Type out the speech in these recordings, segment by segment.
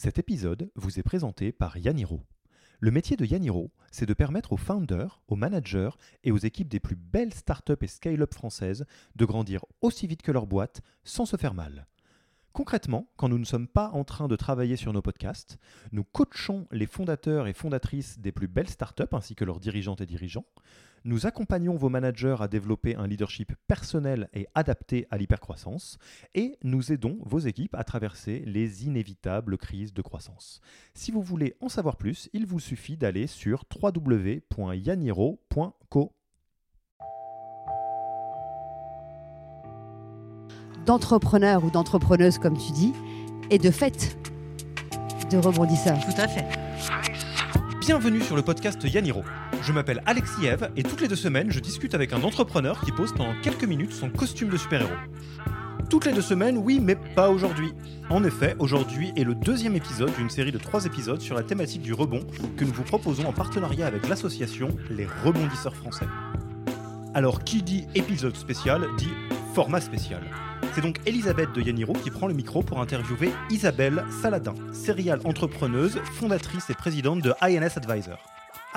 Cet épisode vous est présenté par Yaniro. Le métier de Yaniro, c'est de permettre aux founders, aux managers et aux équipes des plus belles startups et scale-up françaises de grandir aussi vite que leur boîte sans se faire mal. Concrètement, quand nous ne sommes pas en train de travailler sur nos podcasts, nous coachons les fondateurs et fondatrices des plus belles startups ainsi que leurs dirigeantes et dirigeants. Nous accompagnons vos managers à développer un leadership personnel et adapté à l'hypercroissance et nous aidons vos équipes à traverser les inévitables crises de croissance. Si vous voulez en savoir plus, il vous suffit d'aller sur www.yaniro.co. d'entrepreneurs ou d'entrepreneuses, comme tu dis, et de fait de rebondisseurs. Tout à fait. Bienvenue sur le podcast Yaniro. Je m'appelle Alexis Eve et toutes les deux semaines, je discute avec un entrepreneur qui pose pendant quelques minutes son costume de super-héros. Toutes les deux semaines, oui, mais pas aujourd'hui. En effet, aujourd'hui est le deuxième épisode d'une série de trois épisodes sur la thématique du rebond que nous vous proposons en partenariat avec l'association Les Rebondisseurs Français. Alors, qui dit épisode spécial dit format spécial. C'est donc Elisabeth de Yaniro qui prend le micro pour interviewer Isabelle Saladin, serial entrepreneuse, fondatrice et présidente de INS Advisor.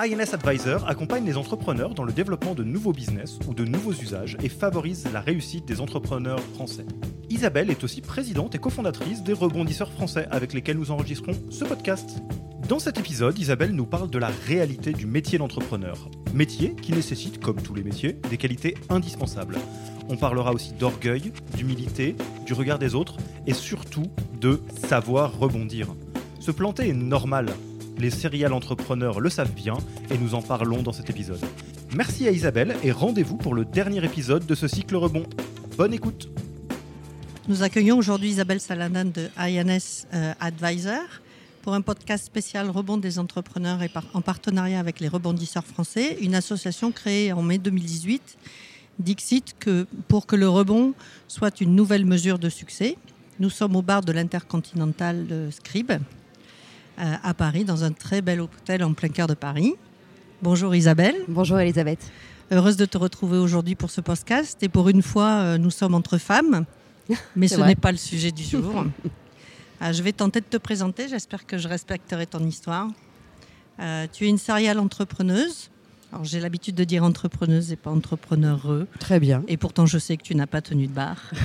INS Advisor accompagne les entrepreneurs dans le développement de nouveaux business ou de nouveaux usages et favorise la réussite des entrepreneurs français. Isabelle est aussi présidente et cofondatrice des Rebondisseurs français avec lesquels nous enregistrons ce podcast. Dans cet épisode, Isabelle nous parle de la réalité du métier d'entrepreneur. Métier qui nécessite, comme tous les métiers, des qualités indispensables. On parlera aussi d'orgueil, d'humilité, du regard des autres et surtout de savoir rebondir. Se planter est normal. Les serial entrepreneurs le savent bien et nous en parlons dans cet épisode. Merci à Isabelle et rendez-vous pour le dernier épisode de ce cycle rebond. Bonne écoute Nous accueillons aujourd'hui Isabelle Saladin de INS euh, Advisor pour un podcast spécial Rebond des entrepreneurs et en partenariat avec les rebondisseurs français, une association créée en mai 2018 Dixit que pour que le rebond soit une nouvelle mesure de succès. Nous sommes au bar de l'Intercontinental Scribe à Paris, dans un très bel hôtel en plein cœur de Paris. Bonjour Isabelle. Bonjour Elisabeth. Heureuse de te retrouver aujourd'hui pour ce podcast. Et pour une fois, euh, nous sommes entre femmes, mais ce n'est pas le sujet du jour. Euh, je vais tenter de te présenter. J'espère que je respecterai ton histoire. Euh, tu es une serial entrepreneuse. Alors, j'ai l'habitude de dire entrepreneuse et pas entrepreneureux. Très bien. Et pourtant, je sais que tu n'as pas tenu de barre.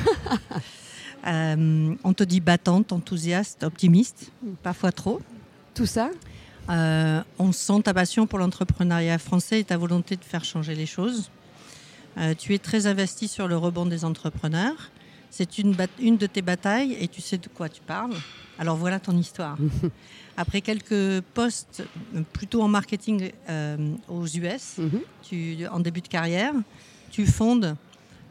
Euh, on te dit battante, enthousiaste, optimiste, parfois trop. Tout ça Euh, on sent ta passion pour l'entrepreneuriat français et ta volonté de faire changer les choses. Euh, tu es très investi sur le rebond des entrepreneurs. C'est une, une de tes batailles et tu sais de quoi tu parles. Alors voilà ton histoire. Après quelques postes euh, plutôt en marketing euh, aux US, Mhm. tu, en début de carrière, tu fondes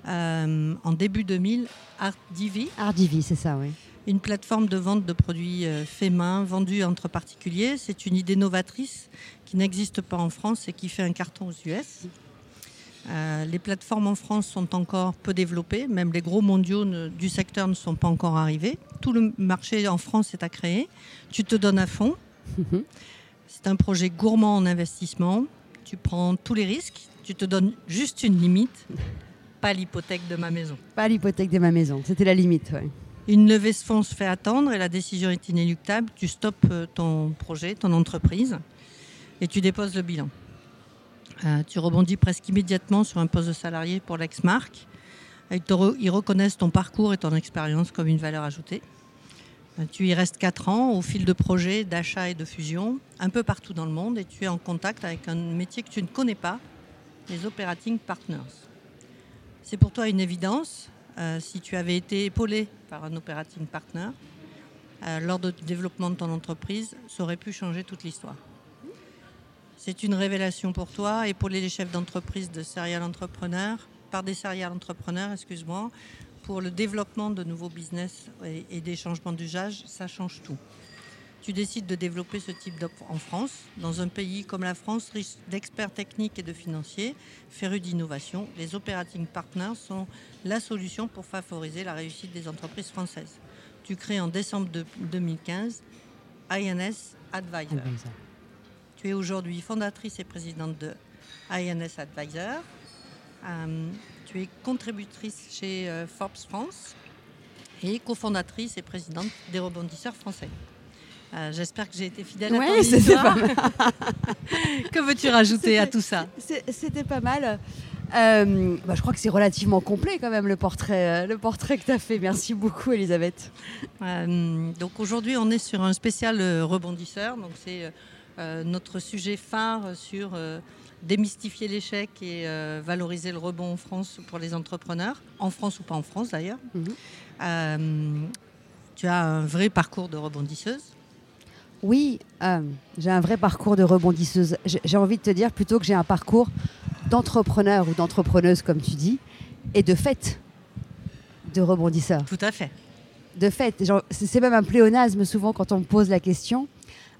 euh, en début 2000 ArtDivi, Hardivi, c'est ça, oui. Une plateforme de vente de produits euh, faits main, vendus entre particuliers. C'est une idée novatrice qui n'existe pas en France et qui fait un carton aux US. Euh, les plateformes en France sont encore peu développées, même les gros mondiaux ne- du secteur ne sont pas encore arrivés. Tout le marché en France est à créer. Tu te donnes à fond. Mhm. C'est un projet gourmand en investissement. Tu prends tous les risques. Tu te donnes juste une limite, pas l'hypothèque de ma maison. Pas l'hypothèque de ma maison, c'était la limite, ouais. Une levée de fonds se fait attendre et la décision est inéluctable. Tu stoppes euh, ton projet, ton entreprise et tu déposes le bilan. Euh, tu rebondis presque immédiatement sur un poste de salarié pour l'ex-marque. Ils, reconnaissent ton parcours et ton expérience comme une valeur ajoutée. Euh, Tu y restes 4 ans au fil de projets, d'achats et de fusions, un peu partout dans le monde, et tu es en contact avec un métier que tu ne connais pas, les operating partners. C'est pour toi une évidence. Euh, si tu avais été épaulé par un operating partner euh, lors du développement de ton entreprise, ça aurait pu changer toute l'histoire. C'est une révélation pour toi, épauler les chefs d'entreprise de serial entrepreneurs, par des serial entrepreneurs, excuse-moi, pour le développement de nouveaux business et, et des changements d'usage, ça change tout. Tu décides de développer ce type d'offre en France, dans un pays comme la France, riche d'experts techniques et de financiers, férus d'innovation. Les operating partners sont la solution pour favoriser la réussite des entreprises françaises. Tu crées en décembre de 2015 INS Advisor. Tu es aujourd'hui fondatrice et présidente de INS Advisor. Euh, tu es contributrice chez euh, Forbes France et cofondatrice et présidente des rebondisseurs français. Euh, J'espère que j'ai été fidèle à Ouais, ton histoire. pas mal. que veux-tu rajouter à tout ça? C'était pas mal. Euh, bah, je crois que c'est relativement complet quand même le portrait, euh, le portrait que tu as fait. Merci beaucoup Elisabeth. Euh, donc aujourd'hui, on est sur un spécial rebondisseur. Donc c'est notre sujet phare sur démystifier l'échec et valoriser le rebond en France pour les entrepreneurs, en France ou pas en France d'ailleurs. Mhm. Tu as un vrai parcours de rebondisseuse. Oui, euh, j'ai un vrai parcours de rebondisseuse. J'ai envie de te dire plutôt que j'ai un parcours d'entrepreneur ou d'entrepreneuse, comme tu dis, et de fait de rebondisseur. Tout à fait. De fait, c'est même un pléonasme souvent quand on me pose la question.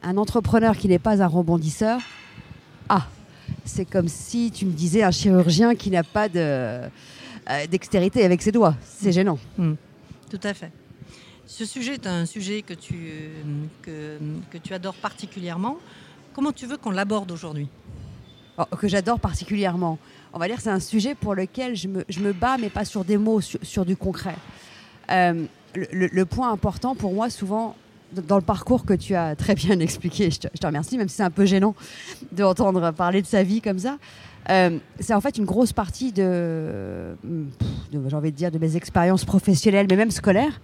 Un entrepreneur qui n'est pas un rebondisseur, ah, c'est comme si tu me disais un chirurgien qui n'a pas de, euh, dextérité avec ses doigts. C'est gênant. Tout à fait. Ce sujet est un sujet que tu, euh, que, tu adores particulièrement. Comment tu veux qu'on l'aborde aujourd'hui? Oh, que j'adore particulièrement. On va dire que c'est un sujet pour lequel je me, je me bats, mais pas sur des mots, sur, du concret. Euh, le, point important pour moi, souvent, dans le parcours que tu as très bien expliqué, je te, je te remercie, même si c'est un peu gênant d'entendre parler de sa vie comme ça, euh, c'est en fait une grosse partie de, j'ai envie de dire, de mes expériences professionnelles, mais même scolaires.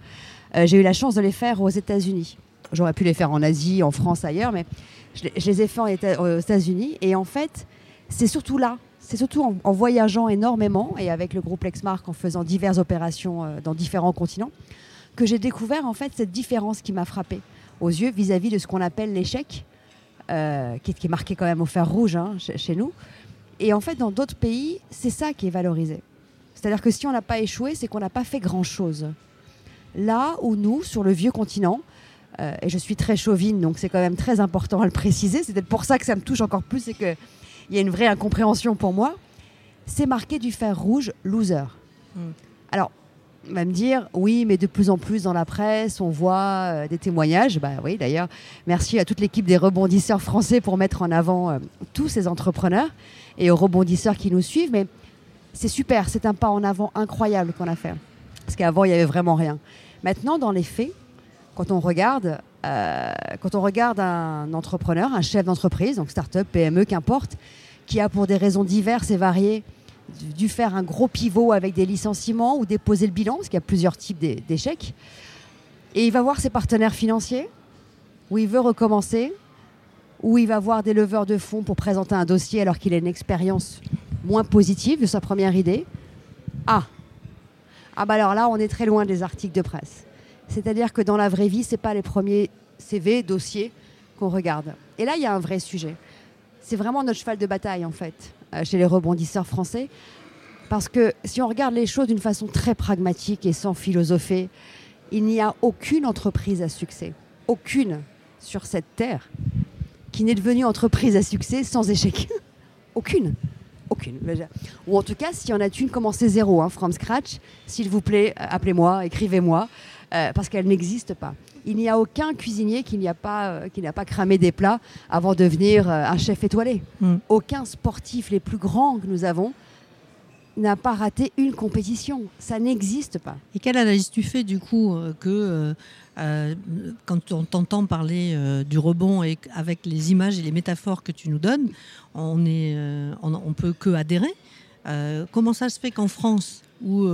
Euh, j'ai eu la chance de les faire aux États-Unis. J'aurais pu les faire en Asie, en France, ailleurs, mais je, les- ai fait en Éta- aux États-Unis. Et en fait, c'est surtout là, c'est surtout en, voyageant énormément et avec le groupe Lexmark en faisant diverses opérations euh, dans différents continents, que j'ai découvert en fait cette différence qui m'a frappée aux yeux vis-à-vis de ce qu'on appelle l'échec, euh, qui, est- marqué quand même au fer rouge hein, chez nous. Et en fait, dans d'autres pays, c'est ça qui est valorisé. C'est-à-dire que si on n'a pas échoué, c'est qu'on n'a pas fait grand-chose. Là où nous, sur le vieux continent, euh, et je suis très chauvine, donc c'est quand même très important à le préciser, c'est peut-être pour ça que ça me touche encore plus, c'est qu'il y a une vraie incompréhension pour moi, c'est marqué du fer rouge loser. Mm. Alors, on va me dire, oui, mais de plus en plus dans la presse, on voit euh, des témoignages. Bah oui, d'ailleurs, merci à toute l'équipe des rebondisseurs français pour mettre en avant euh, tous ces entrepreneurs et aux rebondisseurs qui nous suivent. Mais c'est super, c'est un pas en avant incroyable qu'on a fait. Parce qu'avant, il n'y avait vraiment rien. Maintenant, dans les faits, quand on regarde, euh, quand on regarde un entrepreneur, un chef d'entreprise, donc start-up, PME, qu'importe, qui a pour des raisons diverses et variées dû- faire un gros pivot avec des licenciements ou déposer le bilan, parce qu'il y a plusieurs types d'é- d'échecs, et il va voir ses partenaires financiers, où il veut recommencer, où il va voir des leveurs de fonds pour présenter un dossier alors qu'il a une expérience moins positive de sa première idée. Ah, ah bah alors là, on est très loin des articles de presse. C'est-à-dire que dans la vraie vie, c'est pas les premiers CV, dossiers qu'on regarde. Et là, il y a un vrai sujet. C'est vraiment notre cheval de bataille, en fait, euh, chez les rebondisseurs français. Parce que si on regarde les choses d'une façon très pragmatique et sans philosopher, il n'y a aucune entreprise à succès, aucune sur cette terre, qui n'est devenue entreprise à succès sans échec. aucune. Aucune. Ou en tout cas, s'il y en a une, commencez zéro, hein, from scratch. S'il vous plaît, euh, appelez-moi, écrivez-moi, euh, parce qu'elle n'existe pas. Il n'y a aucun cuisinier qui n'a pas, euh, qui n'a pas cramé des plats avant de devenir euh, un chef étoilé. Mm. Aucun sportif, les plus grands que nous avons, n'a pas raté une compétition. Ça n'existe pas. Et quelle analyse tu fais du coup que euh, quand on t'entend parler euh, du rebond et avec les images et les métaphores que tu nous donnes, on est, euh, on, on peut que adhérer. Comment ça se fait qu'en France, où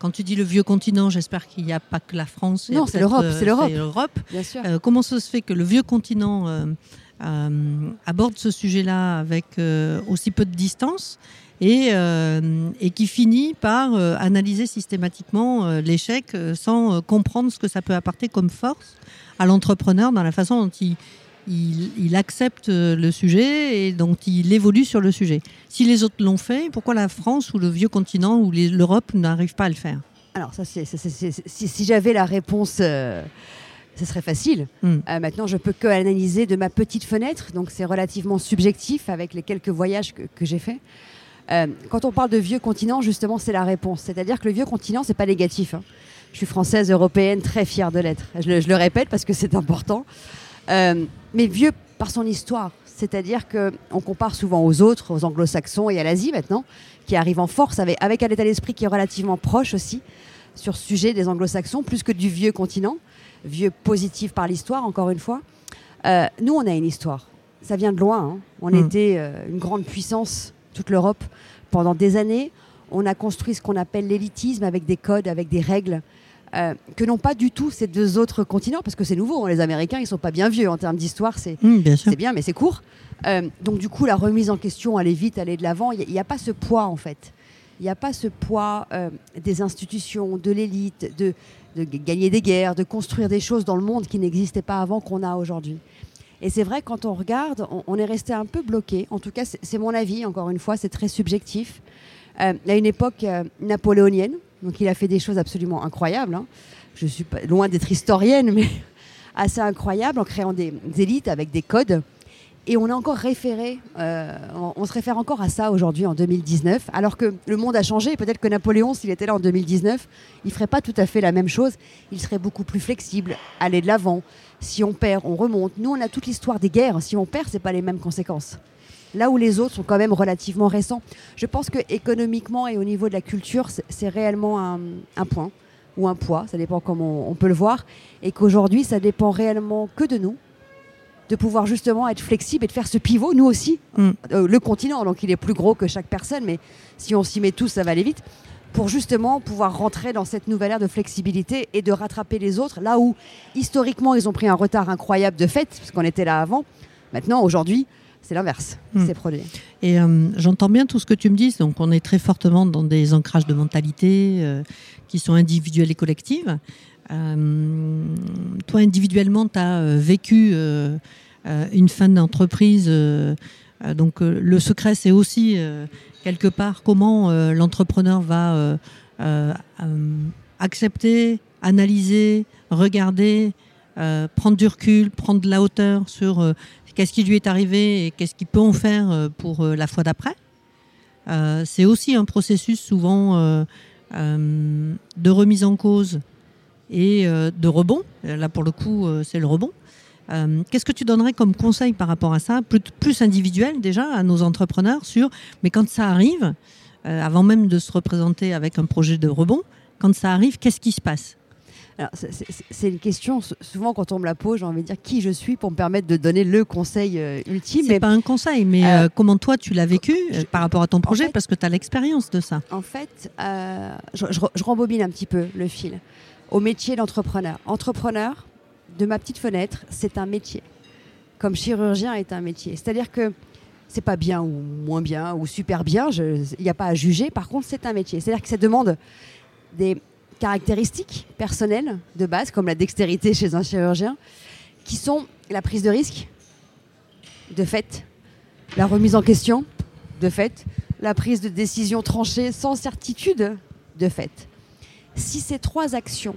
quand tu dis le vieux continent, j'espère qu'il n'y a pas que la France. Non, c'est l'Europe, c'est l'Europe. l'Europe. Bien sûr. Comment ça se fait que le vieux continent aborde ce sujet-là avec aussi peu de distance et, euh, et qui finit par euh, analyser systématiquement euh, l'échec sans comprendre ce que ça peut apporter comme force à l'entrepreneur dans la façon dont il, il, il accepte le sujet et dont il évolue sur le sujet. Si les autres l'ont fait, pourquoi la France ou le vieux continent ou l'Europe n'arrive pas à le faire? Alors, ça, si, si j'avais la réponse, ce serait facile. Mm. Euh, maintenant, je peux que analyser de ma petite fenêtre, donc c'est relativement subjectif avec les quelques voyages que, que j'ai faits. Euh, quand on parle de vieux continent, justement, c'est la réponse. C'est-à-dire que le vieux continent, c'est pas négatif. hein. Je suis française, européenne, très fière de l'être. Je le, je le répète parce que c'est important. Euh, mais vieux par son histoire. C'est-à-dire qu'on compare souvent aux autres, aux anglo-saxons et à l'Asie maintenant, qui arrivent en force avec, avec un état d'esprit qui est relativement proche aussi sur ce sujet des anglo-saxons, plus que du vieux continent. vieux positive par l'histoire, encore une fois. Euh, nous, on a une histoire. Ça vient de loin. hein. On Mm. était euh, une grande puissance, toute l'Europe, pendant des années. On a construit ce qu'on appelle l'élitisme avec des codes, avec des règles. euh, que n'ont pas du tout ces deux autres continents, parce que c'est nouveau. hein. Les Américains, ils sont pas bien vieux en termes d'histoire. C'est bien sûr. c'est bien, mais c'est court. Euh, donc du coup, la remise en question, aller vite, aller de l'avant, il n'y a, pas ce poids en fait. Il n'y a pas ce poids euh, des institutions, de l'élite, de, de gagner des guerres, de construire des choses dans le monde qui n'existaient pas avant qu'on a aujourd'hui. Et c'est vrai, quand on regarde, on, est resté un peu bloqué. En tout cas, c'est mon avis, encore une fois, c'est très subjectif. Euh, à une époque euh, napoléonienne, donc il a fait des choses absolument incroyables. hein. Je suis loin d'être historienne, mais assez incroyable en créant des élites avec des codes. Et on est encore référé, euh, on, se réfère encore à ça aujourd'hui en 2019, alors que le monde a changé. Peut-être que Napoléon, s'il était là en 2019, il ferait pas tout à fait la même chose. Il serait beaucoup plus flexible, aller de l'avant. Si on perd, on remonte. Nous, on a toute l'histoire des guerres. Si on perd, c'est pas les mêmes conséquences. Là où les autres sont quand même relativement récents. Je pense que économiquement et au niveau de la culture, c'est- réellement un, un point ou un poids, ça dépend comment on peut le voir, et qu'aujourd'hui, ça dépend réellement que de nous, de pouvoir justement être flexible et de faire ce pivot, nous aussi, Mm. Euh, le continent, donc il est plus gros que chaque personne, mais si on s'y met tous, ça va aller vite, pour justement pouvoir rentrer dans cette nouvelle ère de flexibilité et de rattraper les autres, là où historiquement ils ont pris un retard incroyable de fait, parce qu'on était là avant, maintenant, aujourd'hui, c'est l'inverse, Mm. c'est produit. Et euh, j'entends bien tout ce que tu me dis. Donc, on est très fortement dans des ancrages de mentalité euh, qui sont individuelles et collectives. Euh, toi, individuellement, tu as vécu euh, euh, une fin d'entreprise. euh, euh, donc, euh, le secret, c'est aussi euh, quelque part comment euh, l'entrepreneur va euh, euh, euh, accepter, analyser, regarder, euh, prendre du recul, prendre de la hauteur sur euh, qu'est-ce qui lui est arrivé et qu'est-ce qu'il peut en faire euh, pour euh, la fois d'après. Euh, c'est aussi un processus souvent euh, euh, de remise en cause et euh, de rebond. Là, pour le coup, euh, c'est le rebond. Euh, Qu'est-ce que tu donnerais comme conseil par rapport à ça, plus, plus individuel déjà, à nos entrepreneurs sur, mais quand ça arrive, euh, avant même de se représenter avec un projet de rebond, quand ça arrive, qu'est-ce qui se passe? Alors, c'est- une question, sou- souvent quand on me la pose, j'ai envie de dire qui je suis pour me permettre de donner le conseil euh, ultime. C'est pas un conseil, mais Euh, euh, comment toi tu l'as vécu euh, je- par rapport à ton projet, fait- parce que tu as l'expérience de ça? en fait, euh, je, je re- je rembobine un petit peu le fil. Au métier d'entrepreneur. Entrepreneur, de ma petite fenêtre, c'est un métier. Comme chirurgien est un métier. C'est-à-dire que c'est pas bien ou moins bien ou super bien, il n'y a pas à juger. Par contre, c'est un métier. C'est-à-dire que ça demande des caractéristiques personnelles de base, comme la dextérité chez un chirurgien, qui sont la prise de risque, de fait, la remise en question, de fait, la prise de décision tranchée sans certitude, de fait. Si ces trois actions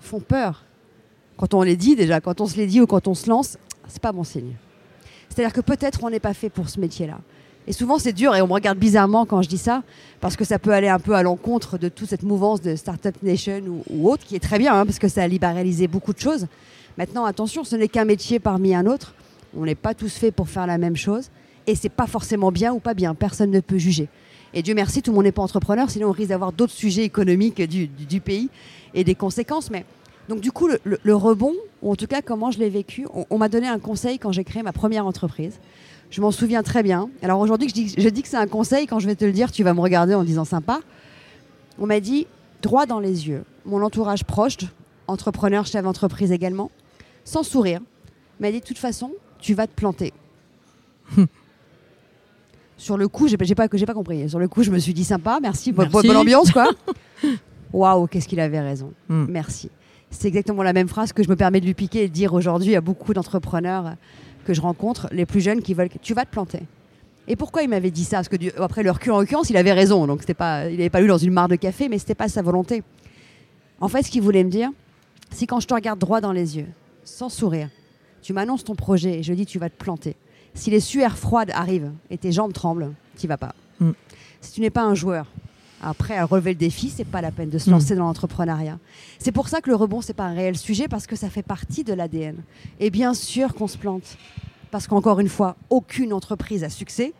font peur, quand on les dit déjà, quand on se les dit ou quand on se lance, c'est pas bon signe. C'est-à-dire que peut-être on n'est pas fait pour ce métier-là. Et souvent c'est dur et on me regarde bizarrement quand je dis ça, parce que ça peut aller un peu à l'encontre de toute cette mouvance de Startup Nation ou, autre, qui est très bien, hein, parce que ça a libéralisé beaucoup de choses. Maintenant, attention, ce n'est qu'un métier parmi un autre. On n'est pas tous faits pour faire la même chose. Et c'est pas forcément bien ou pas bien. Personne ne peut juger. Et Dieu merci, tout le monde n'est pas entrepreneur, sinon on risque d'avoir d'autres sujets économiques du, pays et des conséquences. Mais donc du coup, le, rebond, ou en tout cas comment je l'ai vécu, on, on m'a donné un conseil quand j'ai créé ma première entreprise. Je m'en souviens très bien. Alors aujourd'hui, je dis, je dis que c'est un conseil. Quand je vais te le dire, tu vas me regarder en disant sympa. On m'a dit droit dans les yeux. Mon entourage proche, entrepreneur, chef d'entreprise également, sans sourire, m'a dit de toute façon, tu vas te planter. Sur le coup, j'ai pas, j'ai pas compris. Sur le coup, je me suis dit sympa, merci, bonne- Merci. bonne ambiance quoi. Waouh, qu'est-ce qu'il avait raison. Mm. Merci. C'est exactement la même phrase que je me permets de lui piquer et de dire aujourd'hui à beaucoup d'entrepreneurs que je rencontre, les plus jeunes qui veulent que tu vas te planter. Et pourquoi il m'avait dit ça? Parce que du- après le recul en l'occurrence, il avait raison. Donc c'était pas, il n'avait pas lu dans une mare de café, mais c'était pas sa volonté. En fait, ce qu'il voulait me dire, c'est quand je te regarde droit dans les yeux, sans sourire, tu m'annonces ton projet et je dis tu vas te planter. Si les sueurs froides arrivent et tes jambes tremblent, tu vas pas. Mm. Si tu n'es pas un joueur, après à relever le défi, c'est pas la peine de se Mm. lancer dans l'entrepreneuriat. C'est pour ça que le rebond c'est pas un réel sujet parce que ça fait partie de l'ADN. Et bien sûr qu'on se plante parce qu'encore une fois, aucune entreprise à succès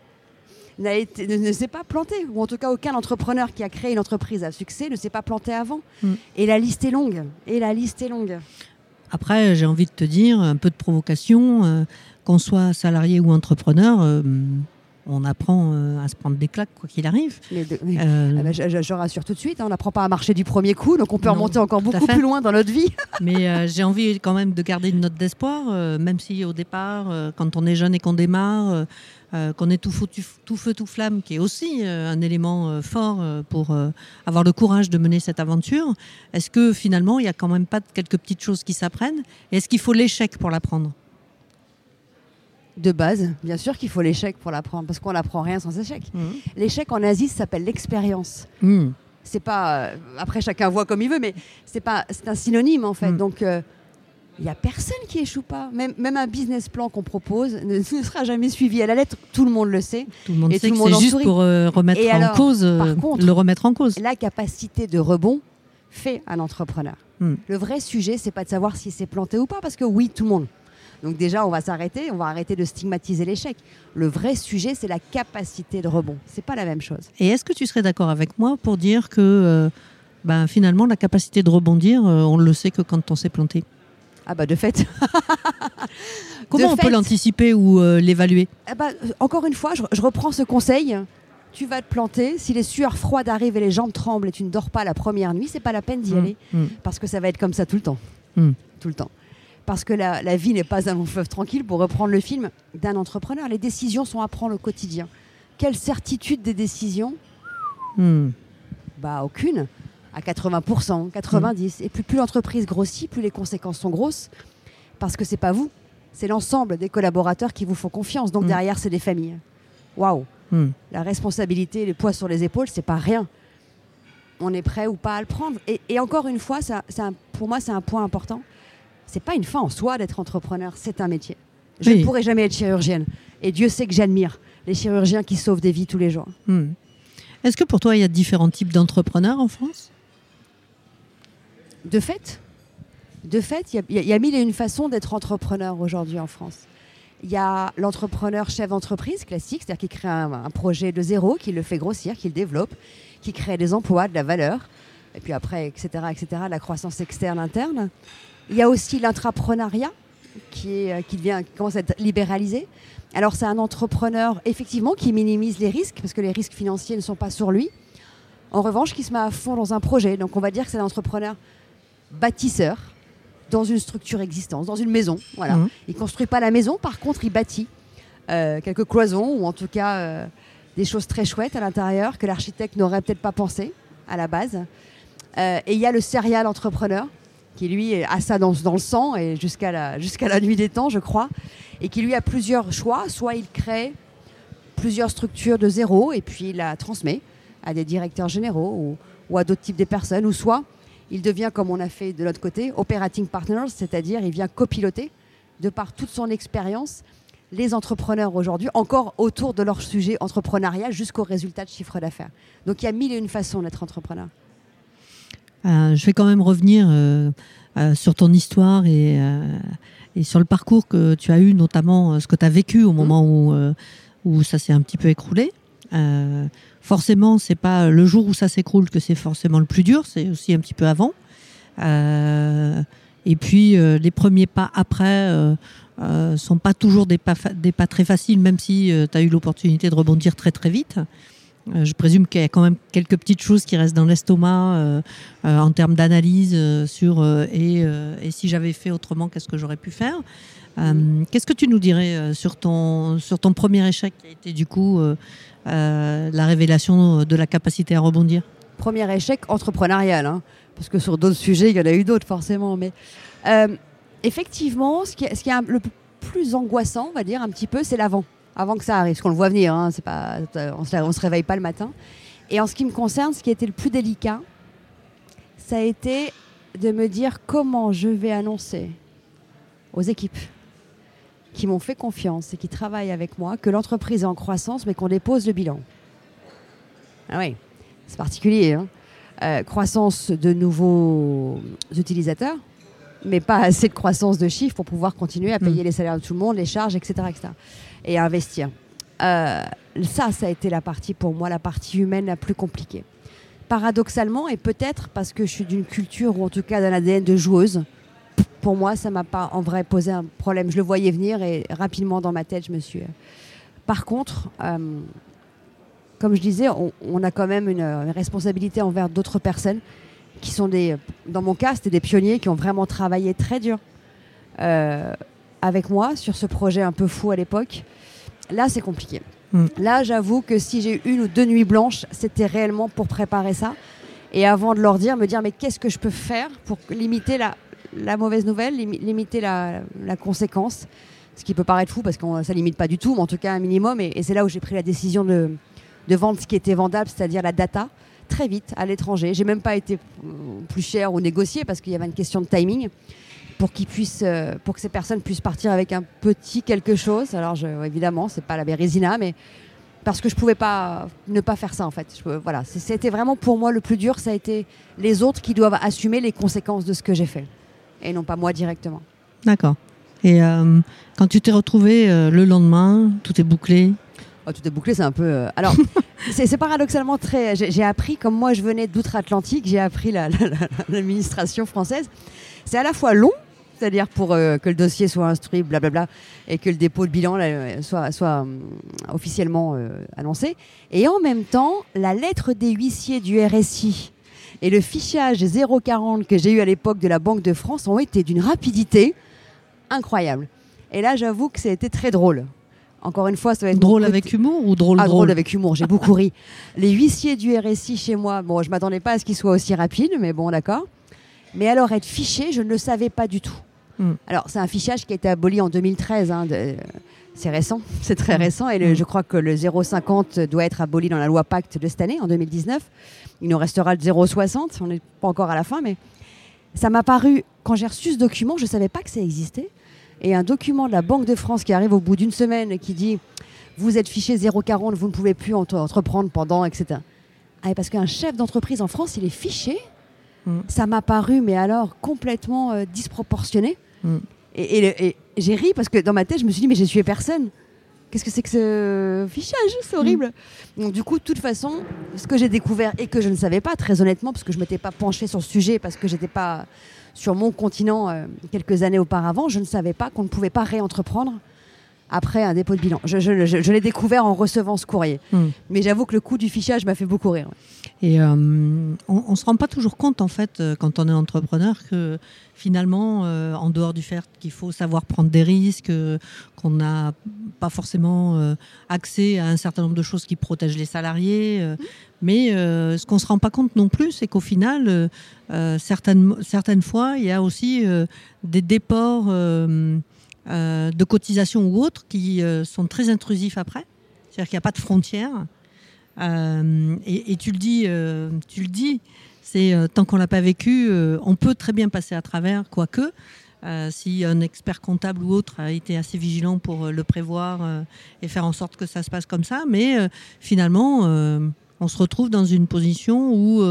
n'a été, ne, ne s'est pas planté, ou en tout cas aucun entrepreneur qui a créé une entreprise à succès ne s'est pas planté avant. Mm. Et la liste est longue. Et la liste est longue. Après, j'ai envie de te dire, un peu de provocation, euh, qu'on soit salarié ou entrepreneur, euh, on apprend euh, à se prendre des claques quoi qu'il arrive. Mais de- oui. Euh, Ah bah, je, je- je rassure tout de suite, hein, on n'apprend pas à marcher du premier coup, donc on peut Non, remonter encore beaucoup plus loin dans notre vie. Mais euh, j'ai envie quand même de garder une note d'espoir, même si au départ, quand on est jeune et qu'on démarre, qu'on est tout feu, tout, tout feu, tout flamme, qui est aussi un élément fort pour avoir le courage de mener cette aventure, est-ce que finalement, il n'y a quand même pas quelques petites choses qui s'apprennent? Et est-ce qu'il faut l'échec pour l'apprendre? De base, bien sûr qu'il faut l'échec pour l'apprendre, parce qu'on n'apprend rien sans échec. L'échec en Asie, s'appelle l'expérience. Hmm. C'est pas. euh, après, chacun voit comme il veut, mais c'est pas. C'est un synonyme en fait. Mm. Donc, il n'y a personne qui échoue pas. Même, même un business plan qu'on propose ne, ne sera jamais suivi à la lettre. Tout le monde le sait. Tout le monde Et sait tout que c'est juste sourit. pour euh, remettre Et en alors, cause, euh, par contre- le remettre en cause. La capacité de rebond fait un entrepreneur. Mm. Le vrai sujet, c'est pas de savoir si c'est planté ou pas, parce que oui, tout le monde. Donc déjà, on va s'arrêter, on va arrêter de stigmatiser l'échec. Le vrai sujet, c'est la capacité de rebond. C'est pas la même chose. Et est-ce que tu serais d'accord avec moi pour dire que euh, ben, finalement, la capacité de rebondir, euh, on le sait que quand on s'est planté Ah bah de fait. Comment De on fait. peut l'anticiper ou euh, l'évaluer? Eh euh, encore une fois, je, je reprends ce conseil. Tu vas te planter. Si les sueurs froides arrivent et les jambes tremblent et tu ne dors pas la première nuit, c'est pas la peine d'y Mm, aller mm. parce que ça va être comme ça tout le temps. Mm. Tout le temps. Parce que la, la vie n'est pas un long fleuve tranquille, pour reprendre le film d'un entrepreneur. Les décisions sont à prendre au quotidien. Quelle certitude des décisions Hmm. Bah aucune. À 80%, 90%. Et plus, plus l'entreprise grossit, plus les conséquences sont grosses. Parce que c'est pas vous, c'est l'ensemble des collaborateurs qui vous font confiance. Donc Mm. derrière, c'est des familles. Waouh Hmm. la responsabilité, le poids sur les épaules, c'est pas rien. On est prêt ou pas à le prendre. Et, et encore une fois, ça, pour moi, c'est un point important. C'est pas une fin en soi d'être entrepreneur, c'est un métier. Je Oui. ne pourrai jamais être chirurgienne. Et Dieu sait que j'admire les chirurgiens qui sauvent des vies tous les jours. Hmm. Est-ce que pour toi, il y a différents types d'entrepreneurs en France? De fait, de fait, y y, il y a mille et une façons d'être entrepreneur aujourd'hui en France. Il y a l'entrepreneur chef d'entreprise classique, c'est-à-dire qui crée un, un projet de zéro, qui le fait grossir, qui le développe, qui crée des emplois, de la valeur, et puis après, etc., etc., la croissance externe, interne. Il y a aussi l'intrapreneuriat, qui, est, euh, qui, devient, qui commence à être libéralisé. Alors c'est un entrepreneur, effectivement, qui minimise les risques, parce que les risques financiers ne sont pas sur lui. En revanche, qui se met à fond dans un projet. Donc on va dire que c'est un entrepreneur bâtisseur dans une structure existante, dans une maison. Voilà. Mhm. Il construit pas la maison, par contre, il bâtit euh, quelques cloisons ou en tout cas euh, des choses très chouettes à l'intérieur que l'architecte n'aurait peut-être pas pensé à la base. Euh, et il y a le serial entrepreneur qui lui a ça dans, le sang et jusqu'à la, jusqu'à la nuit des temps, je crois, et qui lui a plusieurs choix. Soit il crée plusieurs structures de zéro et puis il la transmet à des directeurs généraux ou, ou à d'autres types de personnes, ou soit il devient, comme on a fait de l'autre côté, operating partners, c'est-à-dire il vient copiloter, de par toute son expérience, les entrepreneurs aujourd'hui, encore autour de leur sujet entrepreneurial jusqu'au résultat de chiffre d'affaires. Donc il y a mille et une façons d'être entrepreneur. Euh, je vais quand même revenir euh, euh, sur ton histoire et, euh, et sur le parcours que tu as eu, notamment ce que tu as vécu au moment où, où ça s'est un petit peu écroulé. Forcément, c'est pas le jour où ça s'écroule que c'est forcément le plus dur, c'est aussi un petit peu avant. Et puis les premiers pas après sont pas toujours des pas, des pas très faciles, même si tu as eu l'opportunité de rebondir très très vite. Euh, je présume qu'il y a quand même quelques petites choses qui restent dans l'estomac euh, euh, en termes d'analyse sur et, et si j'avais fait autrement, qu'est-ce que j'aurais pu faire? Qu'est-ce que tu nous dirais sur ton, sur ton premier échec qui a été du coup la révélation de la capacité à rebondir? Premier échec entrepreneurial, hein, parce que sur d'autres sujets, il y en a eu d'autres forcément. Mais effectivement, ce qui est, ce qui est le plus angoissant, on va dire un petit peu, c'est l'avant, avant que ça arrive, parce qu'on le voit venir. Hein, c'est pas, on se, on se réveille pas le matin. Et en ce qui me concerne, ce qui a été le plus délicat, ça a été de me dire comment je vais annoncer aux équipes qui m'ont fait confiance et qui travaillent avec moi que l'entreprise est en croissance, mais qu'on dépose le bilan. Ah oui, c'est particulier. hein. Euh, croissance de nouveaux utilisateurs, mais pas assez de croissance de chiffres pour pouvoir continuer à payer les salaires de tout le monde, les charges, etc. etc. et investir. euh, ça, ça a été la partie pour moi, la partie humaine la plus compliquée. Paradoxalement, et peut-être parce que je suis d'une culture ou en tout cas d'un ADN de joueuse, pour moi, ça m'a pas en vrai posé un problème. Je le voyais venir et rapidement dans ma tête, je me suis. Euh, Par contre, euh, comme je disais, on, a quand même une, responsabilité envers d'autres personnes qui sont des. Dans mon cas, c'était des pionniers qui ont vraiment travaillé très dur avec moi sur ce projet un peu fou à l'époque. Là, c'est compliqué. Mm. Là, j'avoue que si j'ai eu une ou deux nuits blanches, c'était réellement pour préparer ça. Et avant de leur dire, me dire, mais qu'est-ce que je peux faire pour limiter la, la mauvaise nouvelle, limi- limiter la, la conséquence? Ce qui peut paraître fou parce que ça ne limite pas du tout, mais en tout cas un minimum. Et, et c'est là où j'ai pris la décision de, de vendre ce qui était vendable, c'est-à-dire la data, très vite à l'étranger. J'ai même pas été euh, plus cher ou négocié parce qu'il y avait une question de timing pour qu'ils puissent, euh, pour que ces personnes puissent partir avec un petit quelque chose. Alors je, évidemment, c'est pas la Bérésina, mais parce que je pouvais pas ne pas faire ça en fait. Je- voilà, c'était vraiment pour moi le plus dur. Ça a été les autres qui doivent assumer les conséquences de ce que j'ai fait et non pas moi directement. D'accord. Et euh, quand tu t'es retrouvé euh, le lendemain, tout est bouclé? Oh, tout est bouclé, c'est un peu. euh, Alors, c'est paradoxalement très. J'ai appris, comme moi je venais d'outre-Atlantique, j'ai appris la- la- la- l'administration française. C'est à la fois long, c'est-à-dire pour euh, que le dossier soit instruit, blablabla, et que le dépôt de bilan là, euh, soit, soit hum, officiellement euh, annoncé. Et en même temps, la lettre des huissiers du RSI et le fichage 040 que j'ai eu à l'époque de la Banque de France ont été d'une rapidité incroyable. Et là, j'avoue que ça a été très drôle. Encore une fois, ça va être Drôle avec humour ou drôle ah, drôle drôle avec humour, j'ai beaucoup ri. Les huissiers du RSI chez moi, bon, je m'attendais pas à ce qu'ils soient aussi rapides, mais bon, d'accord. Mais alors, être fiché, je ne le savais pas du tout. Hmm. Alors, c'est un fichage qui a été aboli en 2013. hein, de- c'est récent, c'est très Hmm. récent. Et le- Hmm. je crois que le 0,50 doit être aboli dans la loi Pacte de cette année, en 2019. Il nous restera le 0,60. On n'est pas encore à la fin, mais ça m'a paru, quand j'ai reçu ce document, je ne savais pas que ça existait. Et un document de la Banque de France qui arrive au bout d'une semaine et qui dit Vous êtes fiché 0,40, vous ne pouvez plus entre- entreprendre pendant, etc. Ah, et parce qu'un chef d'entreprise en France, il est fiché. Mm. Ça m'a paru, mais alors complètement euh, disproportionné. Mm. Et, et le- et j'ai ri parce que dans ma tête, je me suis dit Mais j'ai tué personne. Qu'est-ce que c'est que ce fichage? C'est horrible. Donc, du coup, de toute façon, ce que j'ai découvert et que je ne savais pas, très honnêtement, parce que je ne m'étais pas penchée sur le sujet, parce que j'étais pas sur mon continent euh, quelques années auparavant, je ne savais pas qu'on ne pouvait pas réentreprendre après un dépôt de bilan. Je, je- je- je l'ai découvert en recevant ce courrier. Hmm. Mais j'avoue que le coup du fichage m'a fait beaucoup rire. Et euh, on ne se rend pas toujours compte, en fait, euh, quand on est entrepreneur, que finalement, euh, en dehors du fait qu'il faut savoir prendre des risques, euh, qu'on n'a pas forcément accès à un certain nombre de choses qui protègent les salariés, euh, mais ce qu'on ne se rend pas compte non plus, c'est qu'au final, certaines, certaines fois, il y a aussi des déports euh, de cotisations ou autres qui euh, sont très intrusifs après. C'est-à-dire qu'il n'y a pas de frontières. Euh, et, et tu le dis, euh, tu le dis, c'est euh, tant qu'on l'a pas vécu, euh, on peut très bien passer à travers, quoique. si un expert comptable ou autre a été assez vigilant pour le prévoir et faire en sorte que ça se passe comme ça, mais finalement, on se retrouve dans une position où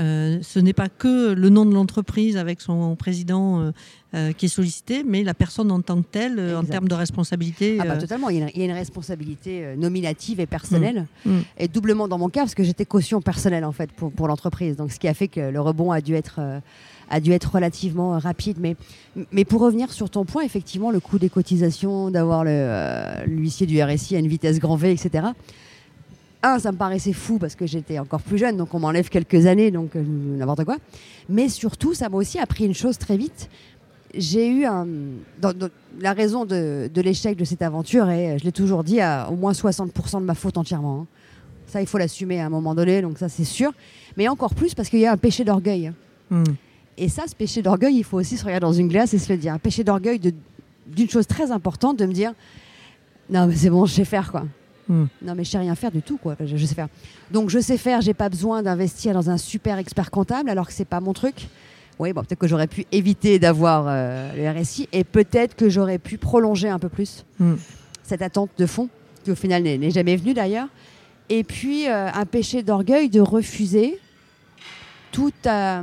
ce n'est pas que le nom de l'entreprise avec son président euh, euh, qui est sollicité, mais la personne en tant que telle, euh, en termes de responsabilité. Ah bah, euh, totalement, il y, a une, il y a une responsabilité euh, nominative et personnelle, Mm. Mm. et doublement dans mon cas, parce que j'étais caution personnelle en fait pour, pour l'entreprise. Donc ce qui a fait que le rebond a dû être, euh, a dû être relativement euh, rapide. Mais, mais pour revenir sur ton point, effectivement, le coût des cotisations, d'avoir euh, l'huissier du RSI à une vitesse grand V, etc. Un, ça me paraissait fou parce que j'étais encore plus jeune, donc on m'enlève quelques années, donc euh, n'importe quoi. Mais surtout, ça m'a aussi appris une chose très vite. J'ai eu un. dans- dans- la raison de, de l'échec de cette aventure, et je l'ai toujours dit, à au moins 60% de ma faute entièrement. hein. Ça, il faut l'assumer à un moment donné, donc ça, c'est sûr. Mais encore plus parce qu'il y a un péché d'orgueil. mm. Et ça, ce péché d'orgueil, il faut aussi se regarder dans une glace et se le dire. Un péché d'orgueil d'une chose très importante, de me dire Non, mais c'est bon, je sais faire, quoi. Mm. Non, mais je sais rien faire du tout, quoi. Je, je sais faire. Donc, je sais faire, j'ai pas besoin d'investir dans un super expert comptable, alors que c'est pas mon truc. Oui, bon, peut-être que j'aurais pu éviter d'avoir euh, le RSI et peut-être que j'aurais pu prolonger un peu plus Mm. cette attente de fond, qui au final n'est n'est jamais venue d'ailleurs. Et puis, euh, un péché d'orgueil de refuser tout euh,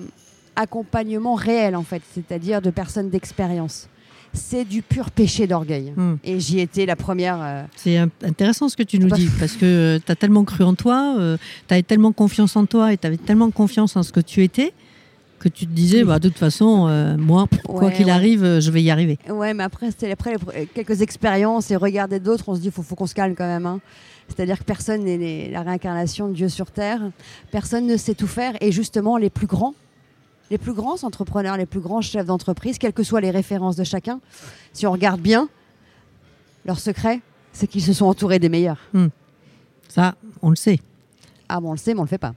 accompagnement réel, en fait, c'est-à-dire de personnes d'expérience. C'est du pur péché d'orgueil. Hmm. Et j'y étais la première. euh, C'est intéressant ce que tu nous dis, parce que tu as tellement cru en toi, tu avais tellement confiance en toi et tu avais tellement confiance en ce que tu étais, que tu te disais, bah, de toute façon, euh, moi, quoi qu'il ouais. arrive, euh, je vais y arriver. Ouais, mais après, c'était après quelques expériences et regarder d'autres, on se dit faut, faut qu'on se calme quand même. hein. C'est-à-dire que personne n'est la réincarnation de Dieu sur terre. Personne ne sait tout faire. Et justement, les plus grands, les plus grands entrepreneurs, les plus grands chefs d'entreprise, quelles que soient les références de chacun, si on regarde bien, leur secret, c'est qu'ils se sont entourés des meilleurs. Ça, on le sait. Ah bon, on le sait, mais on le fait pas.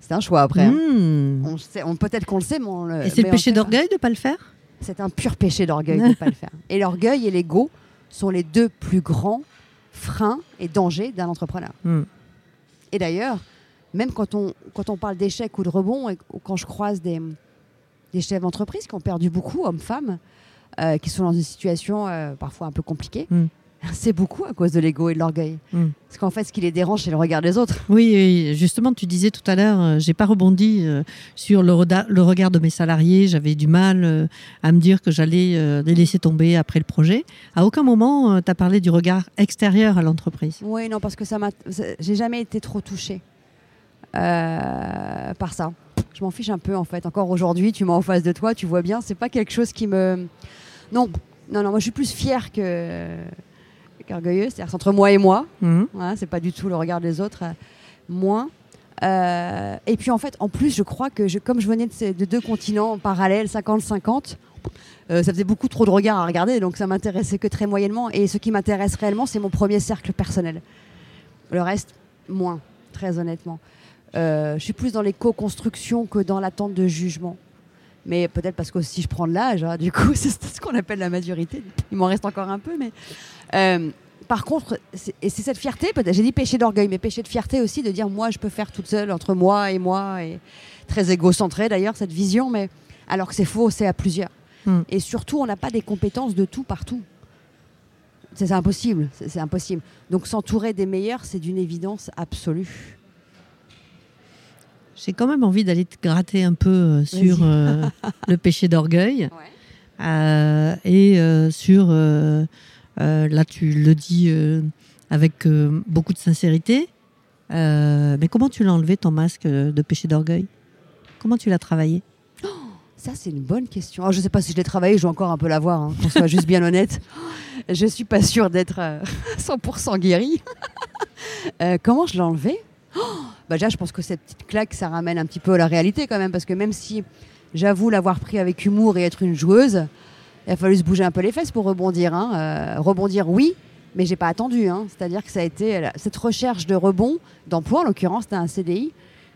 C'est un choix après. hein. Hmm. On sait- on- Peut-être qu'on le sait, mais on le. Et c'est le péché d'orgueil de ne pas le faire? C'est un pur péché d'orgueil de ne pas le faire. Et l'orgueil et l'ego sont les deux plus grands freins et dangers d'un entrepreneur. Hmm. Et d'ailleurs, même quand on, quand on parle d'échec ou de rebond, et, ou quand je croise des, des chefs d'entreprise qui ont perdu beaucoup, hommes-femmes, euh, qui sont dans une situation euh, parfois un peu compliquée, Hmm. c'est beaucoup à cause de l'ego et de l'orgueil. Hmm. Parce qu'en fait, ce qui les dérange, c'est le regard des autres. Oui, justement, tu disais tout à l'heure, euh, j'ai pas rebondi euh, sur le, regard de mes salariés. J'avais du mal à me dire que j'allais les laisser tomber après le projet. À aucun moment, tu as parlé du regard extérieur à l'entreprise. Oui, non, parce que ça m'a. J'ai jamais été trop touchée euh, par ça. Je m'en fiche un peu, en fait. Encore aujourd'hui, tu m'as en face de toi, tu vois bien, c'est pas quelque chose qui me. Non, non, non, moi je suis plus fière que qu'orgueilleuse. C'est-à-dire c'est entre moi et moi. Voilà, c'est pas du tout le regard des autres. euh, moins. Euh, et puis en fait, en plus, je crois que je, comme je venais de, ces- de deux continents parallèles, 50-50, euh, ça faisait beaucoup trop de regards à regarder, donc ça m'intéressait que très moyennement. Et ce qui m'intéresse réellement, c'est mon premier cercle personnel. Le reste, moins, très honnêtement. Euh, je suis plus dans les co-constructions que dans l'attente de jugement. Mais peut-être parce que si je prends de l'âge, hein, du coup, c'est ce qu'on appelle la maturité. Il m'en reste encore un peu, mais. euh, par contre, c'est- et c'est cette fierté, j'ai dit péché d'orgueil, mais péché de fierté aussi, de dire moi je peux faire toute seule entre moi et moi, et très égocentré d'ailleurs cette vision, mais alors que c'est faux, c'est à plusieurs. Hmm. Et surtout, on n'a pas des compétences de tout partout. C'est impossible, c'est impossible. Donc s'entourer des meilleurs, c'est d'une évidence absolue. J'ai quand même envie d'aller te gratter un peu euh, sur euh, le péché d'orgueil. Euh, et sur, là tu le dis avec beaucoup de sincérité, mais comment tu l'as enlevé ton masque de péché d'orgueil? Comment tu l'as travaillé? Ça, c'est une bonne question. Alors, je ne sais pas si je l'ai travaillé, je dois encore un peu l'avoir, hein, qu'on soit juste bien honnête. Je ne suis pas sûre d'être euh, 100% guérie. Comment je l'ai enlevé? Oh bah Déjà, je pense que cette petite claque, ça ramène un petit peu à la réalité quand même, parce que même si j'avoue l'avoir pris avec humour et être une joueuse, il a fallu se bouger un peu les fesses pour rebondir. hein. Euh, rebondir, oui, mais j'ai pas attendu. hein. C'est-à-dire que ça a été cette recherche de rebond, d'emploi en l'occurrence, c'était un CDI,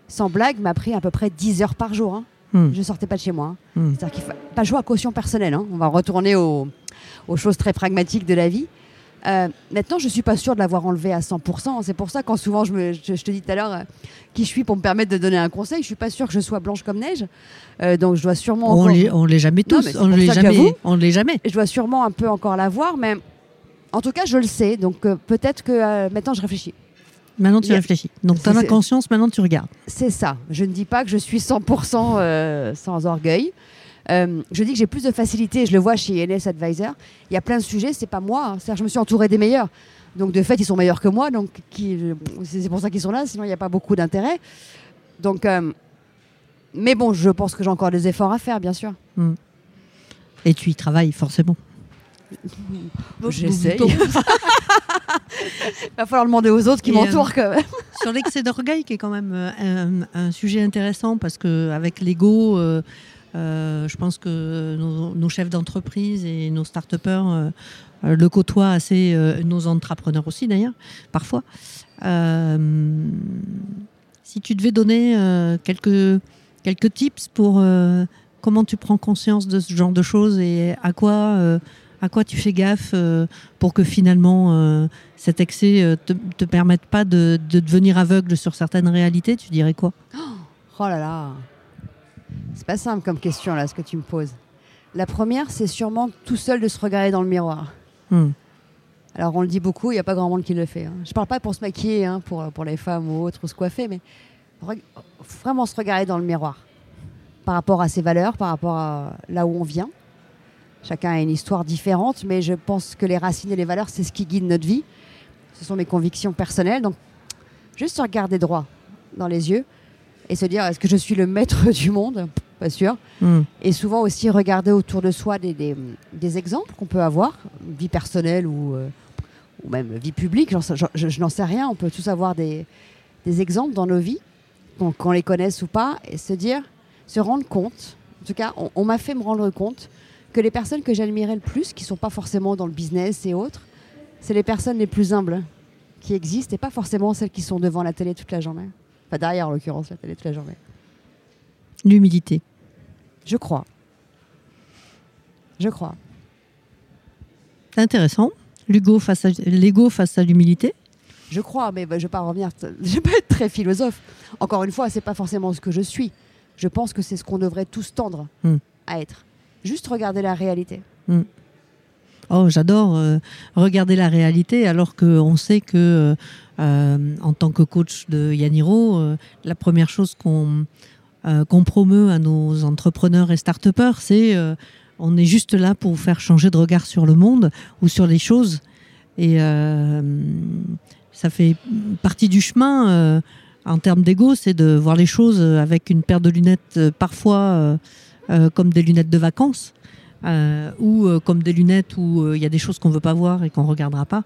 sans blague, m'a pris à peu près 10 heures par jour. hein. Hmm, Je sortais pas de chez moi. hein. hmm. C'est-à-dire qu'il faut pas jouer à caution personnelle. On va retourner aux, aux choses très pragmatiques de la vie. Euh, maintenant, je suis pas sûre de l'avoir enlevé à 100%. C'est pour ça quand souvent je, me, je, je te dis tout à l'heure euh, qui je suis pour me permettre de donner un conseil, je suis pas sûre que je sois blanche comme neige. Euh, donc je dois sûrement On encore- l'est jamais tous, on l'est on l'est jamais. je dois sûrement un peu encore l'avoir, mais en tout cas, je le sais. Donc peut-être que maintenant je réfléchis. Maintenant tu réfléchis. Donc tu as conscience, maintenant tu regardes. C'est ça. Je ne dis pas que je suis 100% euh, sans orgueil. Euh, je dis que j'ai plus de facilité. Je le vois chez NS Advisor. Il y a plein de sujets, c'est pas moi. hein. C'est-à-dire, je me suis entourée des meilleurs. Donc de fait, ils sont meilleurs que moi. Donc qui- c'est pour ça qu'ils sont là. Sinon, il n'y a pas beaucoup d'intérêt. Donc, euh, mais bon, je pense que j'ai encore des efforts à faire, bien sûr. Et tu y travailles forcément. J'essaye. Il va falloir demander aux autres qui m'entourent quand même. Sur l'excès d'orgueil, qui est quand même euh, un, un sujet intéressant, parce qu'avec l'ego, euh, euh, je pense que nos, chefs d'entreprise et nos start-upers euh, le côtoient assez, euh, nos entrepreneurs aussi d'ailleurs, parfois. Si tu devais donner quelques, quelques tips pour comment tu prends conscience de ce genre de choses et à quoi, à quoi tu fais gaffe pour que finalement cet excès te, te permette pas de, de devenir aveugle sur certaines réalités, tu dirais quoi? Oh là là. C'est pas simple comme question là, ce que tu me poses. La première, c'est sûrement tout seul de se regarder dans le miroir. Hmm. Alors on le dit beaucoup, il n'y a pas grand monde qui le fait. hein. Je parle pas pour se maquiller, hein, pour, pour les femmes ou autres, ou se coiffer, mais vraiment se regarder dans le miroir. Par rapport à ses valeurs, par rapport à là où on vient. Chacun a une histoire différente, mais je pense que les racines et les valeurs, c'est ce qui guide notre vie. Ce sont mes convictions personnelles. Donc, juste se regarder droit dans les yeux et se dire est-ce que je suis le maître du monde? Pas sûr. Hmm. Et souvent aussi regarder autour de soi des, des- des exemples qu'on peut avoir, vie personnelle ou, euh, ou même vie publique, je, n'en sais rien. On peut tous avoir des, des exemples dans nos vies, qu'on qu'on les connaisse ou pas, et se dire, se rendre compte, en tout cas, on, on m'a fait me rendre compte que les personnes que j'admirais le plus, qui sont pas forcément dans le business et autres, c'est les personnes les plus humbles qui existent et pas forcément celles qui sont devant la télé toute la journée. Enfin, derrière, en l'occurrence, la télé toute la journée. L'humilité. Je crois. Je crois. Intéressant. L'ego face à l'humilité. Je crois, mais bah, je ne vais pas revenir. Je vais pas être très philosophe. Encore une fois, c'est pas forcément ce que je suis. Je pense que c'est ce qu'on devrait tous tendre Hmm. à être. Juste regarder la réalité. Oh, j'adore euh, regarder la réalité alors qu'on sait que, euh, en tant que coach de Yaniro, euh, la première chose qu'on euh, promeut à nos entrepreneurs et start c'est euh, on est juste là pour vous faire changer de regard sur le monde ou sur les choses. Et ça fait partie du chemin en termes d'ego, c'est de voir les choses avec une paire de lunettes parfois comme des lunettes de vacances ou comme des lunettes où il y a des choses qu'on veut pas voir et qu'on regardera pas.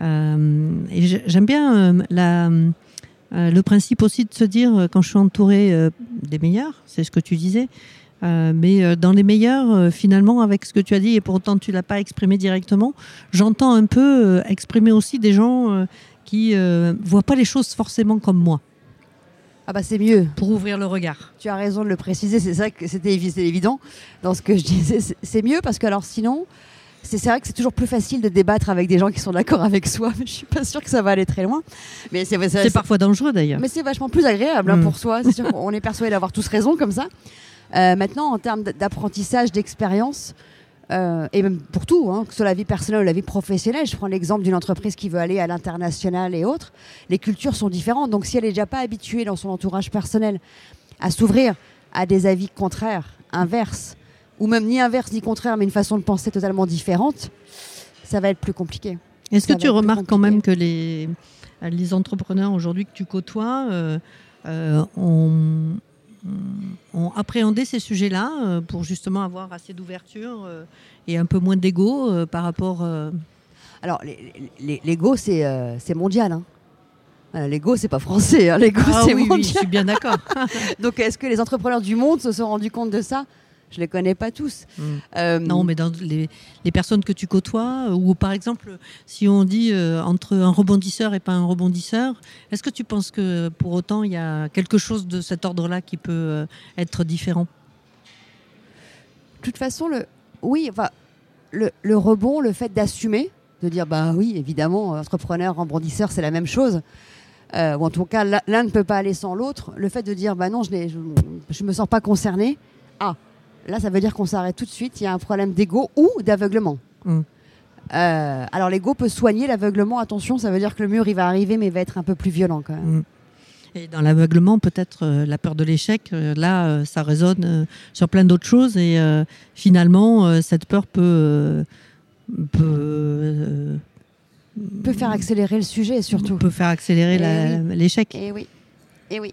Euh, et j'aime bien euh, la, euh, le principe aussi de se dire quand je suis entouré euh, des meilleurs, c'est ce que tu disais, euh, mais euh, dans les meilleurs, euh, finalement, avec ce que tu as dit, et pourtant tu l'as pas exprimé directement, j'entends un peu exprimer aussi des gens qui euh, voient pas les choses forcément comme moi, Ah bah c'est mieux. pour ouvrir le regard. Tu as raison de le préciser. C'est ça que c'était évident dans ce que je disais. C'est- C'est mieux parce que alors sinon, c'est vrai que c'est toujours plus facile de débattre avec des gens qui sont d'accord avec soi. Mais je suis pas sûre que ça va aller très loin. Mais c'est parfois dangereux d'ailleurs. Mais c'est vachement plus agréable hein, Mm. pour soi. C'est sûr qu'on est persuadé d'avoir tous raison comme ça. Euh, maintenant, en termes d'apprentissage, d'expérience, euh, et même pour tout, hein, que ce soit la vie personnelle ou la vie professionnelle, je prends l'exemple d'une entreprise qui veut aller à l'international et autres, les cultures sont différentes. Donc si elle n'est déjà pas habituée dans son entourage personnel à s'ouvrir à des avis contraires, inverses, ou même ni inverse ni contraire, mais une façon de penser totalement différente, ça va être plus compliqué. Est-ce que tu remarques quand même que les, les entrepreneurs aujourd'hui que tu côtoies euh, euh, ont, ont appréhendé ces sujets-là euh, pour justement avoir assez d'ouverture et un peu moins d'ego par rapport. Alors, l'ego, c'est mondial. Hein. L'ego, c'est pas français. hein. L'ego, Ah c'est oui, oui, mondial. je suis bien d'accord. Donc, est-ce que les entrepreneurs du monde se sont rendus compte de ça? Je les connais pas tous. Mm. Euh, Non, mais dans les, les personnes que tu côtoies, euh, ou par exemple, si on dit euh, entre un rebondisseur et pas un rebondisseur, est-ce que tu penses que pour autant il y a quelque chose de cet ordre-là qui peut euh, être différent? De toute façon, le, oui, enfin, le, le rebond, le fait d'assumer, de dire, bah oui, évidemment, entrepreneur, rebondisseur, c'est la même chose. Euh, ou en tout cas, l'un l'un ne peut pas aller sans l'autre. Le fait de dire, bah non, je ne je, je me sens pas concerné. Ah, là, ça veut dire qu'on s'arrête tout de suite. Il y a un problème d'ego ou d'aveuglement. Mm. Euh, alors, l'ego peut soigner l'aveuglement. Attention, ça veut dire que le mur, il va arriver, mais il va être un peu plus violent quand même. Mm. Et dans l'aveuglement, peut-être euh, la peur de l'échec, euh, là, euh, ça résonne euh, sur plein d'autres choses. Et euh, finalement, euh, cette peur peut, euh, peut, euh, Peut faire accélérer le sujet, surtout. peut faire accélérer Eh l'échec. Et oui, et oui.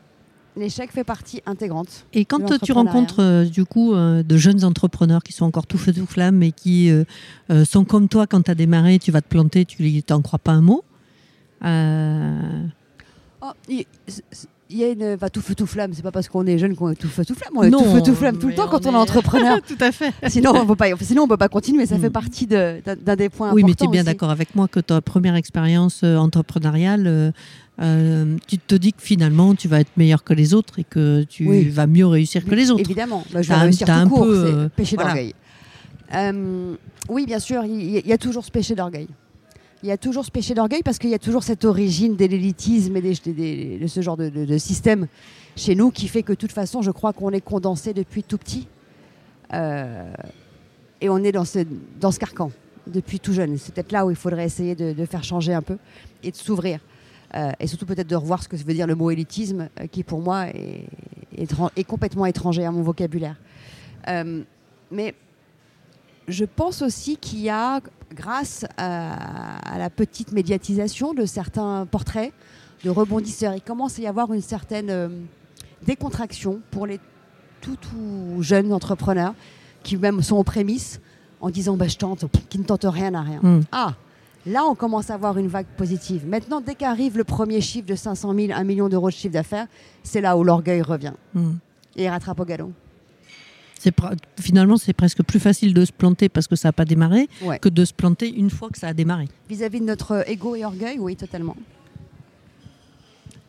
L'échec fait partie intégrante. Et quand tu rencontres euh, du coup euh, de jeunes entrepreneurs qui sont encore tout feu tout flamme et qui euh, sont comme toi quand tu as démarré, tu vas te planter, tu n'en crois pas un mot. Oh, il y a une. Enfin, tout feu, tout flamme. C'est pas parce qu'on est jeune qu'on est tout feu, tout flamme. On est Non, tout feu, tout flamme tout le temps quand on on est entrepreneur. tout à fait. sinon, on peut pas, sinon, on peut pas continuer. Ça Mm. fait partie de- d'un des points Oui, mais tu importants. es bien d'accord avec moi que ta première expérience euh, entrepreneuriale, euh, euh, tu te dis que finalement tu vas être meilleur que les autres et que tu Oui. vas mieux réussir que les autres. Évidemment. Bah, je vais un- réussir tout un court. peu, euh, péché voilà. d'orgueil. Euh, oui, bien sûr, il y, il y a toujours ce péché d'orgueil. Il y a toujours ce péché d'orgueil parce qu'il y a toujours cette origine de l'élitisme et de ce genre de, système chez nous qui fait que de toute façon, je crois qu'on est condensé depuis tout petit. Euh, et on est dans ce, dans ce carcan depuis tout jeune. C'est peut-être là où il faudrait essayer de, faire changer un peu et de s'ouvrir. Euh, et surtout peut-être de revoir ce que veut dire le mot élitisme, euh, qui pour moi est, complètement étranger à mon vocabulaire. Mais je pense aussi qu'il y a, grâce à, à la petite médiatisation de certains portraits de rebondisseurs, il commence à y avoir une certaine euh, décontraction pour les tout, tout jeunes entrepreneurs qui même sont aux prémices en disant bah, je tente, qui ne tentent rien à rien. Mm. Ah, là on commence à avoir une vague positive. Maintenant, dès qu'arrive le premier chiffre de 500 000, 1 million d'euros de chiffre d'affaires, c'est là où l'orgueil revient Mm. et il rattrape au galop. Finalement, c'est presque plus facile de se planter parce que ça n'a pas démarré Ouais. que de se planter une fois que ça a démarré. Vis-à-vis de notre ego et orgueil, oui, totalement.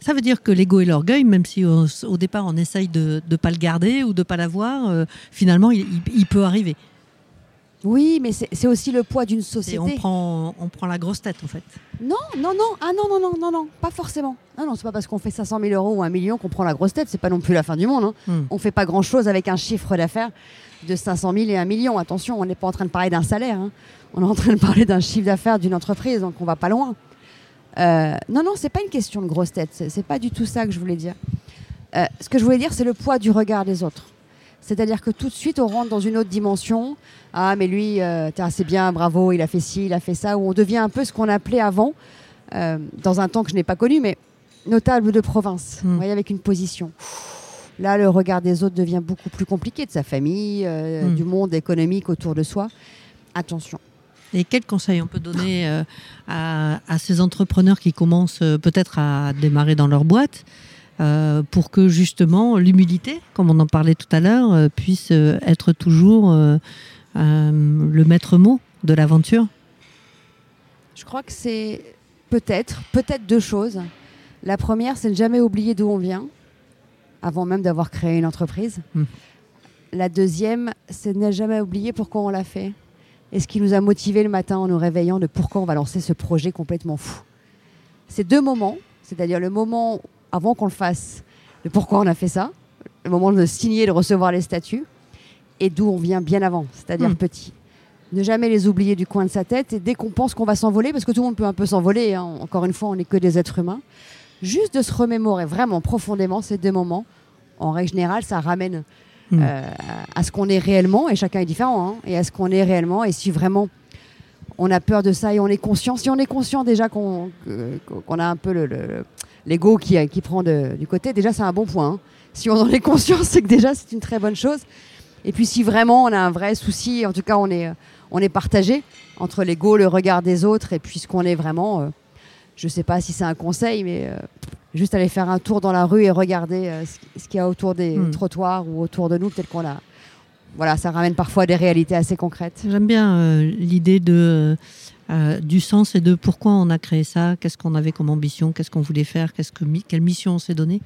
Ça veut dire que l'ego et l'orgueil, même si au, au départ on essaye de ne pas le garder ou de ne pas l'avoir, euh, finalement il, il- il peut arriver. Oui, mais c'est aussi le poids d'une Et société. on prend, on prend la grosse tête en fait. Non, non, non, ah non, non, non, non, non, pas forcément. Non, non, c'est pas parce qu'on fait 500 000 euros ou un million qu'on prend la grosse tête, c'est pas non plus la fin du monde. Hein. Hmm. On fait pas grand chose avec un chiffre d'affaires de 500 000 et un million. Attention, on n'est pas en train de parler d'un salaire, hein. on est en train de parler d'un chiffre d'affaires d'une entreprise, donc on va pas loin. Euh, non, non, c'est pas une question de grosse tête, c'est c'est pas du tout ça que je voulais dire. Euh, ce que je voulais dire, c'est le poids du regard des autres. C'est-à-dire que tout de suite, on rentre dans une autre dimension. Ah, mais lui, euh, assez bien, bravo, il a fait ci, il a fait ça. Où on devient un peu ce qu'on appelait avant, euh, dans un temps que je n'ai pas connu, mais notable de province. Mm. Vous voyez, avec une position. Là, le regard des autres devient beaucoup plus compliqué, de sa famille, euh, Mm. du monde économique autour de soi. Attention. Et quels conseils on peut donner à, à ces entrepreneurs qui commencent peut-être à démarrer dans leur boîte euh, pour que justement l'humilité, comme on en parlait tout à l'heure, euh, puisse euh, être toujours le maître mot de l'aventure Je crois que c'est peut-être, peut-être deux choses. La première, c'est ne jamais oublier d'où on vient, avant même d'avoir créé une entreprise. Mm. La deuxième, c'est ne jamais oublier pourquoi on l'a fait. Et ce qui nous a motivés le matin en nous réveillant de pourquoi on va lancer ce projet complètement fou. Ces deux moments, c'est-à-dire le moment avant qu'on le fasse, de pourquoi on a fait ça, le moment de signer, de recevoir les statuts, et d'où on vient bien avant, c'est-à dire Mm. petit ne jamais les oublier du coin de sa tête et dès qu'on pense qu'on va s'envoler, parce que tout le monde peut un peu s'envoler, hein, encore une fois, on n'est que des êtres humains, juste de se remémorer vraiment profondément ces deux moments, en règle générale, ça ramène Mm. euh, à ce qu'on est réellement, et chacun est différent, hein, et à ce qu'on est réellement, et si vraiment on a peur de ça et on est conscient, si on est conscient déjà qu'on a un peu le- le- l'ego qui, qui prend de- du côté, déjà c'est un bon point. hein. Si on en est conscient, c'est que déjà c'est une très bonne chose. Et puis si vraiment on a un vrai souci, en tout cas on est, euh, on est partagé entre l'ego, le regard des autres et puis ce qu'on est vraiment. euh, je ne sais pas si c'est un conseil, mais euh, juste aller faire un tour dans la rue et regarder euh, ce, qu'il y a autour des Mm. trottoirs ou autour de nous, peut-être qu'on a. Voilà, ça ramène parfois des réalités assez concrètes. J'aime bien euh, l'idée de euh, du sens et de pourquoi on a créé ça, qu'est-ce qu'on avait comme ambition, qu'est-ce qu'on voulait faire, qu'est-ce que quelle mission on s'est donnée,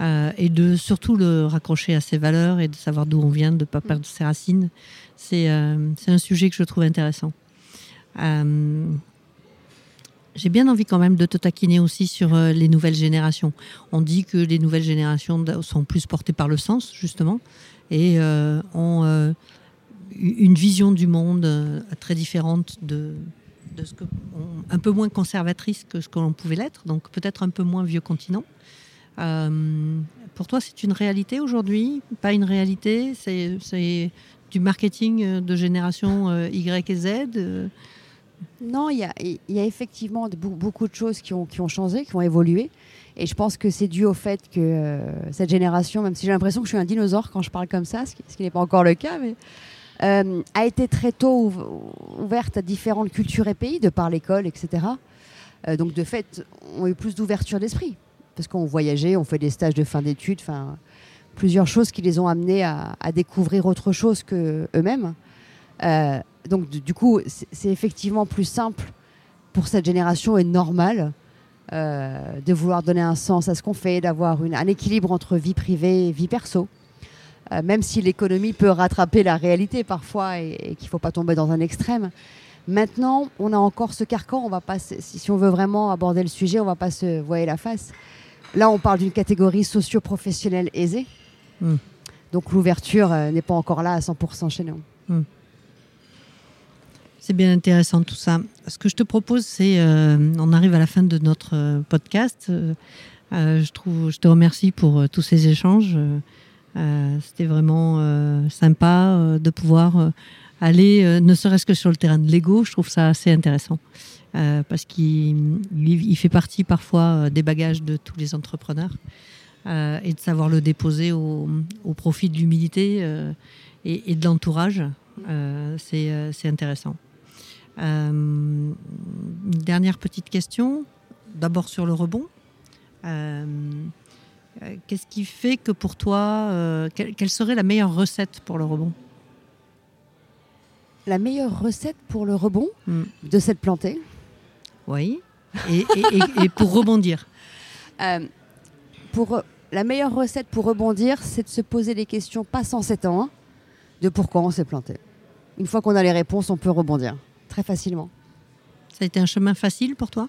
euh, et de surtout le raccrocher à ses valeurs et de savoir d'où on vient, de ne pas perdre ses racines. C'est euh, c'est un sujet que je trouve intéressant. J'ai bien envie quand même de te taquiner aussi sur les nouvelles générations. On dit que les nouvelles générations sont plus portées par le sens, justement, et ont une vision du monde très différente de, un peu moins conservatrice que ce que l'on pouvait l'être, donc peut-être un peu moins vieux continent. Euh, pour toi, c'est une réalité aujourd'hui? Pas une réalité C'est du marketing euh, de génération euh, Y et Z Non, il y a, effectivement beaucoup de choses qui ont, changé, qui ont évolué. Et je pense que c'est dû au fait que cette génération, même si j'ai l'impression que je suis un dinosaure quand je parle comme ça, ce qui, qui n'est pas encore le cas, mais euh, a été très tôt ouv- ouverte à différentes cultures et pays, de par l'école, etc. Euh, donc de fait, on a eu plus d'ouverture d'esprit. Parce qu'on voyageait, on fait des stages de fin d'études, enfin, plusieurs choses qui les ont amenés à, découvrir autre chose que eux-mêmes. Euh, donc du, coup, c'est effectivement plus simple pour cette génération et normal de vouloir donner un sens à ce qu'on fait, d'avoir un équilibre entre vie privée et vie perso. Euh, même si l'économie peut rattraper la réalité parfois et, et qu'il ne faut pas tomber dans un extrême. Maintenant, on a encore ce carcan. On va pas, si, si on veut vraiment aborder le sujet, on ne va pas se voiler la face. Là, on parle d'une catégorie socio-professionnelle aisée. Mm. Donc l'ouverture euh, n'est pas encore là à 100% chez nous. C'est bien intéressant tout ça. Ce que je te propose, c'est, euh, on arrive à la fin de notre euh, podcast. Euh, je trouve, je te remercie pour euh, tous ces échanges. Euh, C'était vraiment euh, sympa euh, de pouvoir aller, ne serait-ce que sur le terrain de l'ego, je trouve ça assez intéressant. parce qu'il il fait partie parfois des bagages de tous les entrepreneurs. et de savoir le déposer au, profit de l'humilité et, de l'entourage, c'est intéressant. une dernière petite question, d'abord sur le rebond. Euh, qu'est-ce qui fait que pour toi, euh, quelle, serait la meilleure recette pour le rebond? La meilleure recette pour le rebond hmm. De cette plantée? Oui. Et, pour rebondir? Euh, pour, La meilleure recette pour rebondir, c'est de se poser les questions, pas sans ans, ans, de pourquoi on s'est planté. Une fois qu'on a les réponses, on peut rebondir très facilement. Ça a été un chemin facile pour toi?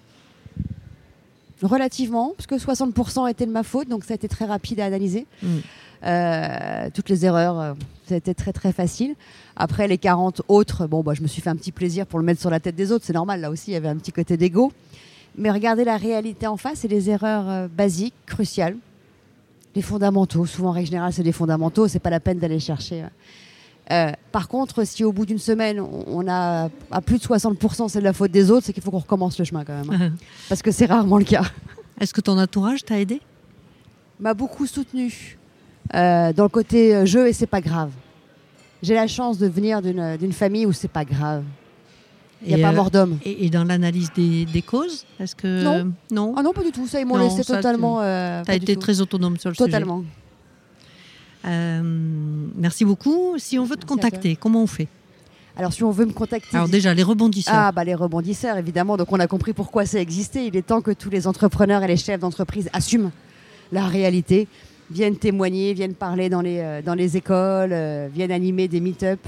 Relativement, parce que 60% étaient de ma faute, donc ça a été très rapide à analyser. Mm. Euh, toutes les erreurs, euh, ça a été très très facile. Après les 40 autres, bon, bah, je me suis fait un petit plaisir pour le mettre sur la tête des autres, c'est normal, là aussi il y avait un petit côté d'ego. Mais regardez la réalité en face et les erreurs euh, basiques, cruciales. Les fondamentaux, souvent en règle générale c'est des fondamentaux, c'est pas la peine d'aller chercher. Par contre, si au bout d'une semaine, on a à plus de 60% c'est de la faute des autres, c'est qu'il faut qu'on recommence le chemin quand même. Hein. Parce que c'est rarement le cas. Est-ce que ton entourage t'a aidé? M'a beaucoup soutenu euh, dans le côté euh, jeu et c'est pas grave. J'ai la chance de venir d'une famille où c'est pas grave. Il n'y a pas euh, mort d'homme. Et, dans l'analyse des, causes Est-ce que non. non Ah non, pas du tout. Ça, ils m'ont laissé totalement. Tu as été très autonome sur le totalement. sujet. Merci beaucoup. Si on veut te contacter, comment on fait? Alors, si on veut me contacter. Alors, déjà, les rebondisseurs. Ah, bah, les rebondisseurs, évidemment. Donc, on a compris pourquoi ça existait. Il est temps que tous les entrepreneurs et les chefs d'entreprise assument la réalité, viennent témoigner, viennent parler dans les, euh, dans les écoles, euh, viennent animer des meet-up.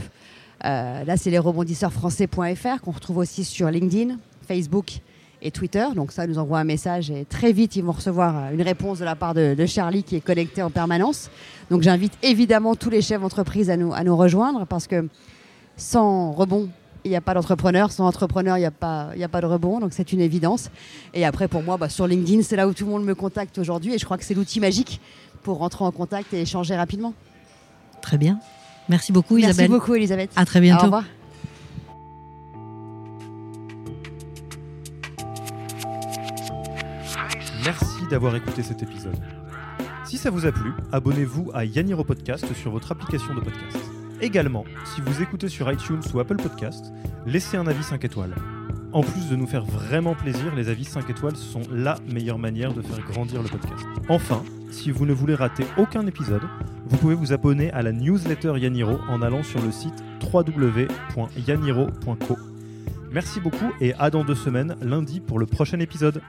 Euh, là, c'est les rebondisseurfrançais.fr qu'on retrouve aussi sur LinkedIn, Facebook et Twitter. Donc, ça nous envoie un message et très vite, ils vont recevoir une réponse de la part de, de Charlie qui est connecté en permanence. Donc, j'invite évidemment tous les chefs d'entreprise à nous, à nous rejoindre parce que sans rebond, il n'y a pas d'entrepreneur. Sans entrepreneur, il n'y a, pas, a pas de rebond. Donc c'est une évidence. Et après, pour moi, bah, sur LinkedIn, c'est là où tout le monde me contacte aujourd'hui. Et je crois que c'est l'outil magique pour rentrer en contact et échanger rapidement. Très bien. Merci beaucoup, Isabelle. Merci beaucoup, Elisabeth. À très bientôt. Au revoir. Merci d'avoir écouté cet épisode. Si ça vous a plu, abonnez-vous à Yaniro Podcast sur votre application de podcast. Également, si vous écoutez sur iTunes ou Apple Podcast, laissez un avis 5 étoiles. En plus de nous faire vraiment plaisir, les avis 5 étoiles sont la meilleure manière de faire grandir le podcast. Enfin, si vous ne voulez rater aucun épisode, vous pouvez vous abonner à la newsletter Yaniro en allant sur le site www.yaniro.co. Merci beaucoup et à dans deux semaines, lundi, pour le prochain épisode.